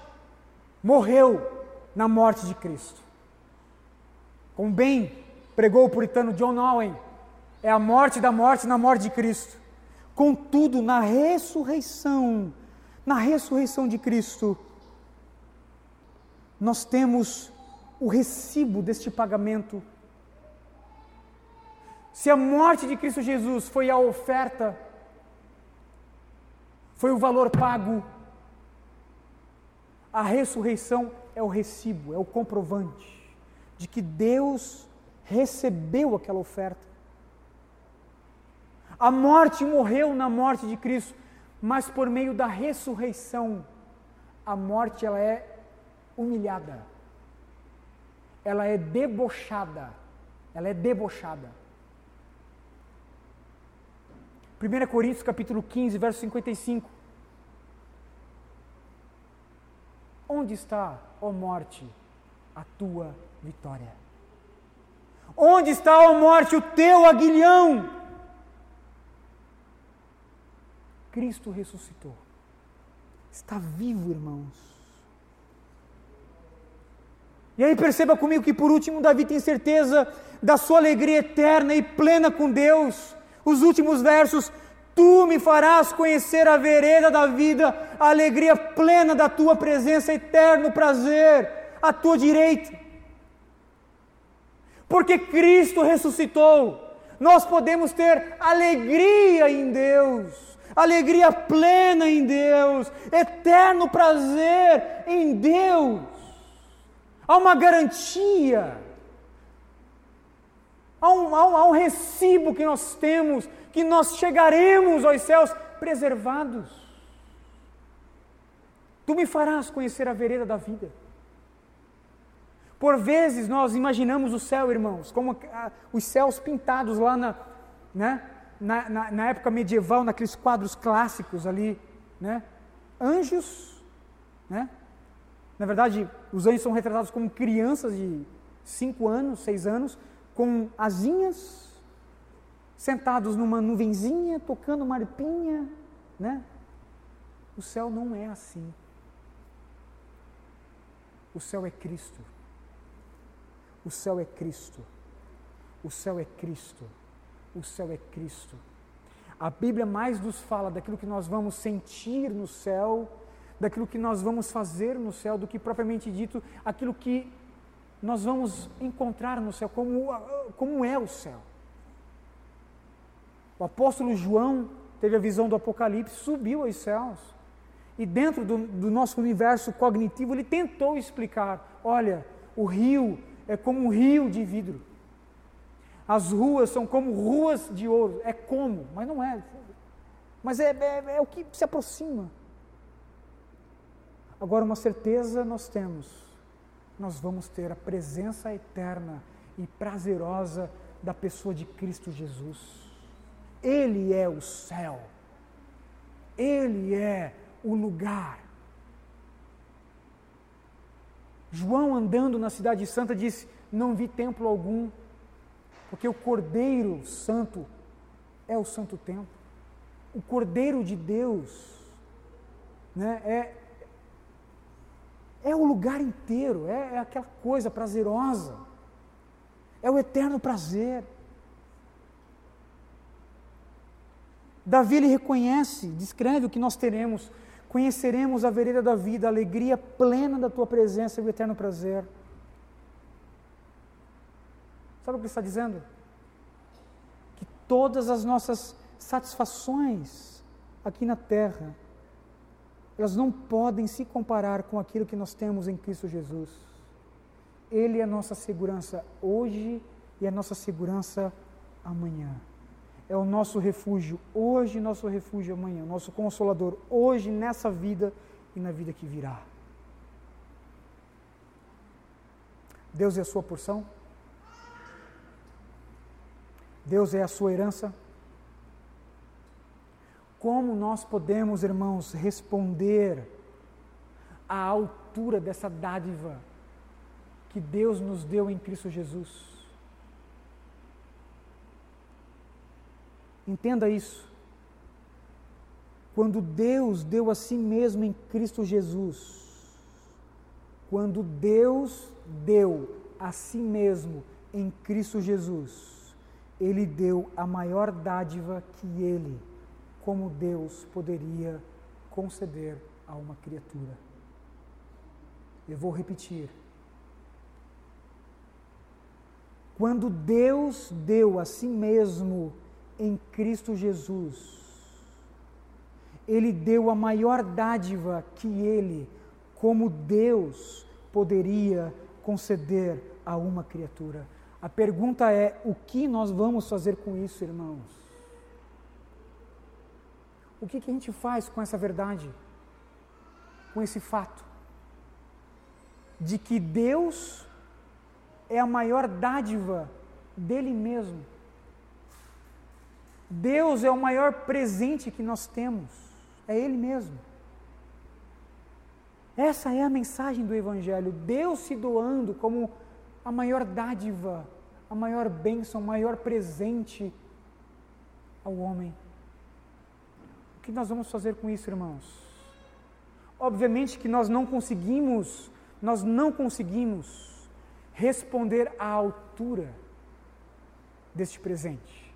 S1: morreu na morte de Cristo. Como bem pregou o puritano John Owen, é a morte da morte na morte de Cristo. Contudo, na ressurreição, Na ressurreição de Cristo, nós temos o recibo deste pagamento. Se a morte de Cristo Jesus foi a oferta, foi o valor pago, a ressurreição é o recibo, é o comprovante de que Deus recebeu aquela oferta. A morte morreu na morte de Cristo, mas por meio da ressurreição, a morte ela é humilhada. Ela é debochada. Ela é debochada. 1 Coríntios capítulo 15, verso 55. Onde está, ó morte, a tua vitória? Onde está, ó morte, o teu aguilhão? Cristo ressuscitou. Está vivo, irmãos. E aí perceba comigo que por último Davi tem certeza da sua alegria eterna e plena com Deus. Os últimos versos: Tu me farás conhecer a vereda da vida, a alegria plena da tua presença, eterno prazer, à tua direita. Porque Cristo ressuscitou, nós podemos ter alegria em Deus, alegria plena em Deus, eterno prazer em Deus há uma garantia, há um, há, um, há um recibo que nós temos, que nós chegaremos aos céus preservados. Tu me farás conhecer a vereda da vida. Por vezes nós imaginamos o céu, irmãos, como os céus pintados lá na, né, na, na, na, época medieval, naqueles quadros clássicos ali, né? Anjos, né? Na verdade, os anjos são retratados como crianças de 5 anos, 6 anos, com asinhas, sentados numa nuvenzinha, tocando uma arpinha, né? O céu não é assim. O céu é Cristo. O céu é Cristo. O céu é Cristo. O céu é Cristo. A Bíblia mais nos fala daquilo que nós vamos sentir no céu daquilo que nós vamos fazer no céu, do que propriamente dito aquilo que nós vamos encontrar no céu, como, como é o céu. O apóstolo João teve a visão do Apocalipse, subiu aos céus. E dentro do, do nosso universo cognitivo, ele tentou explicar: olha, o rio é como um rio de vidro. As ruas são como ruas de ouro. É como, mas não é. Mas é, é, é o que se aproxima. Agora, uma certeza nós temos: nós vamos ter a presença eterna e prazerosa da pessoa de Cristo Jesus. Ele é o céu, ele é o lugar. João, andando na Cidade Santa, disse: Não vi templo algum, porque o Cordeiro Santo é o Santo Templo. O Cordeiro de Deus né, é, é o lugar inteiro, é, é aquela coisa prazerosa, é o eterno prazer. Davi reconhece, descreve o que nós teremos, conheceremos a vereda da vida, a alegria plena da tua presença e o eterno prazer. Sabe o que ele está dizendo? Que todas as nossas satisfações aqui na terra, elas não podem se comparar com aquilo que nós temos em Cristo Jesus. Ele é a nossa segurança hoje e a nossa segurança amanhã. É o nosso refúgio hoje, nosso refúgio amanhã, nosso consolador hoje nessa vida e na vida que virá. Deus é a sua porção? Deus é a sua herança? Como nós podemos, irmãos, responder à altura dessa dádiva que Deus nos deu em Cristo Jesus? Entenda isso. Quando Deus deu a si mesmo em Cristo Jesus, quando Deus deu a si mesmo em Cristo Jesus, Ele deu a maior dádiva que Ele como Deus poderia conceder a uma criatura. Eu vou repetir. Quando Deus deu a si mesmo em Cristo Jesus, Ele deu a maior dádiva que Ele, como Deus, poderia conceder a uma criatura. A pergunta é: o que nós vamos fazer com isso, irmãos? O que, que a gente faz com essa verdade? Com esse fato? De que Deus é a maior dádiva dele mesmo. Deus é o maior presente que nós temos, é Ele mesmo. Essa é a mensagem do Evangelho: Deus se doando como a maior dádiva, a maior bênção, o maior presente ao homem. O que nós vamos fazer com isso, irmãos? Obviamente que nós não conseguimos, nós não conseguimos responder à altura deste presente.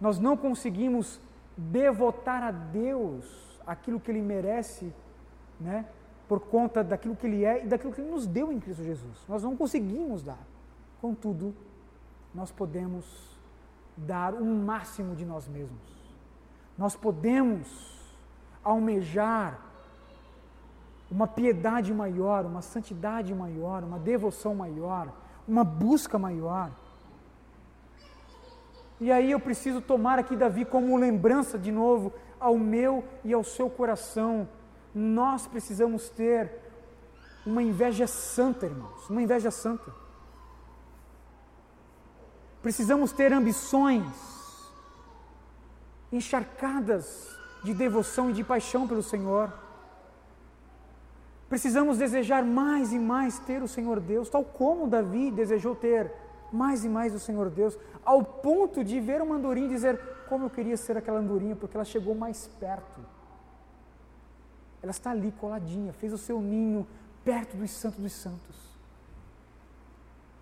S1: Nós não conseguimos devotar a Deus aquilo que Ele merece, né? Por conta daquilo que Ele é e daquilo que Ele nos deu em Cristo Jesus. Nós não conseguimos dar. Contudo, nós podemos dar um máximo de nós mesmos. Nós podemos almejar uma piedade maior, uma santidade maior, uma devoção maior, uma busca maior. E aí eu preciso tomar aqui Davi como lembrança de novo ao meu e ao seu coração. Nós precisamos ter uma inveja santa, irmãos, uma inveja santa. Precisamos ter ambições encharcadas de devoção e de paixão pelo Senhor. Precisamos desejar mais e mais ter o Senhor Deus, tal como Davi desejou ter mais e mais o Senhor Deus, ao ponto de ver uma andorinha e dizer: Como eu queria ser aquela andorinha, porque ela chegou mais perto. Ela está ali coladinha, fez o seu ninho perto dos santos dos santos.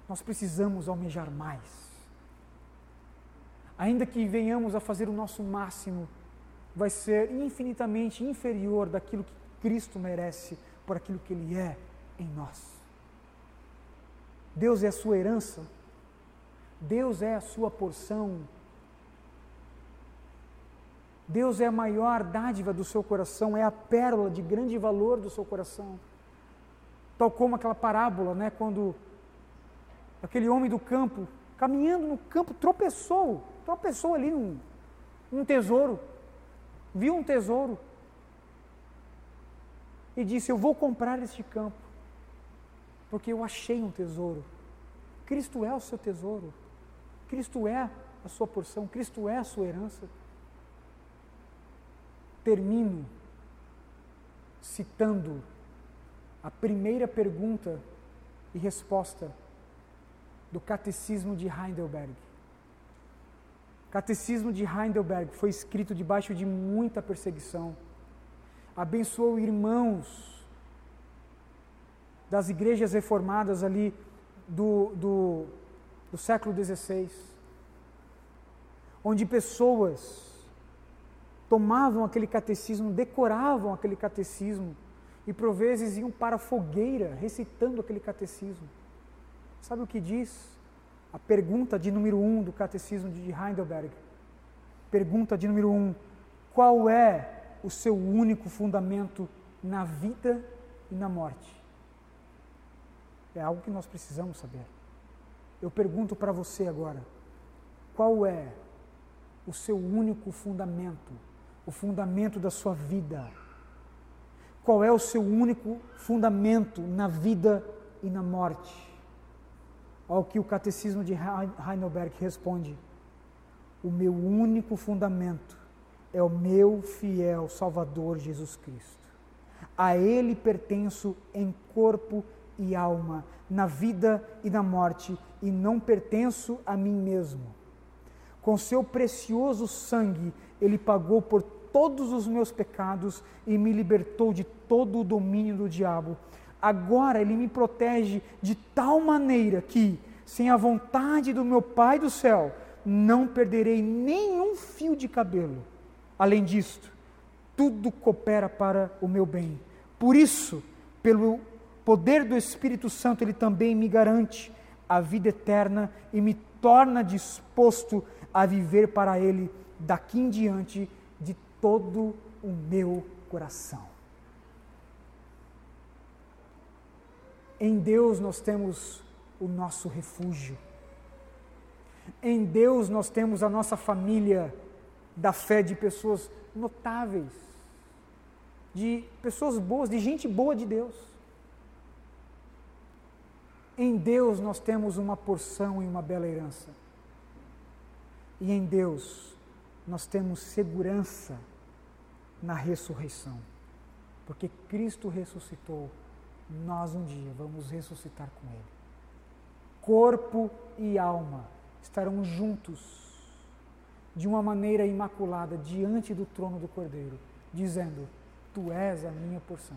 S1: Nós precisamos almejar mais. Ainda que venhamos a fazer o nosso máximo, vai ser infinitamente inferior daquilo que Cristo merece por aquilo que Ele é em nós. Deus é a sua herança, Deus é a sua porção, Deus é a maior dádiva do seu coração, é a pérola de grande valor do seu coração. Tal como aquela parábola, né, quando aquele homem do campo, caminhando no campo, tropeçou, tropeçou ali num, num tesouro, viu um tesouro, e disse: Eu vou comprar este campo, porque eu achei um tesouro. Cristo é o seu tesouro, Cristo é a sua porção, Cristo é a sua herança. Termino citando a primeira pergunta e resposta do Catecismo de Heidelberg. O Catecismo de Heidelberg foi escrito debaixo de muita perseguição abençoou irmãos das igrejas reformadas ali do, do, do século XVI, onde pessoas tomavam aquele catecismo, decoravam aquele catecismo e por vezes iam para a fogueira recitando aquele catecismo. Sabe o que diz? A pergunta de número um do catecismo de Heidelberg. Pergunta de número um: qual é o seu único fundamento na vida e na morte? É algo que nós precisamos saber. Eu pergunto para você agora: qual é o seu único fundamento, o fundamento da sua vida? Qual é o seu único fundamento na vida e na morte? Ao que o Catecismo de Heidelberg responde: o meu único fundamento é o meu fiel Salvador Jesus Cristo. A Ele pertenço em corpo e alma, na vida e na morte, e não pertenço a mim mesmo. Com seu precioso sangue, Ele pagou por todos os meus pecados e me libertou de todo o domínio do diabo. Agora Ele me protege de tal maneira que, sem a vontade do meu Pai do céu, não perderei nenhum fio de cabelo Além disto, tudo coopera para o meu bem. Por isso, pelo poder do Espírito Santo, ele também me garante a vida eterna e me torna disposto a viver para ele daqui em diante todo o meu coração. Em Deus nós temos o nosso refúgio. Em Deus nós temos a nossa família da fé de pessoas notáveis, de pessoas boas, de gente boa de Deus. Em Deus nós temos uma porção e uma bela herança. E em Deus nós temos segurança na ressurreição. Porque Cristo ressuscitou, nós um dia vamos ressuscitar com Ele. Corpo e alma estarão juntos de uma maneira imaculada diante do trono do Cordeiro, dizendo: Tu és a minha porção,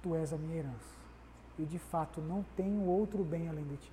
S1: tu és a minha herança, e de fato não tenho outro bem além de ti.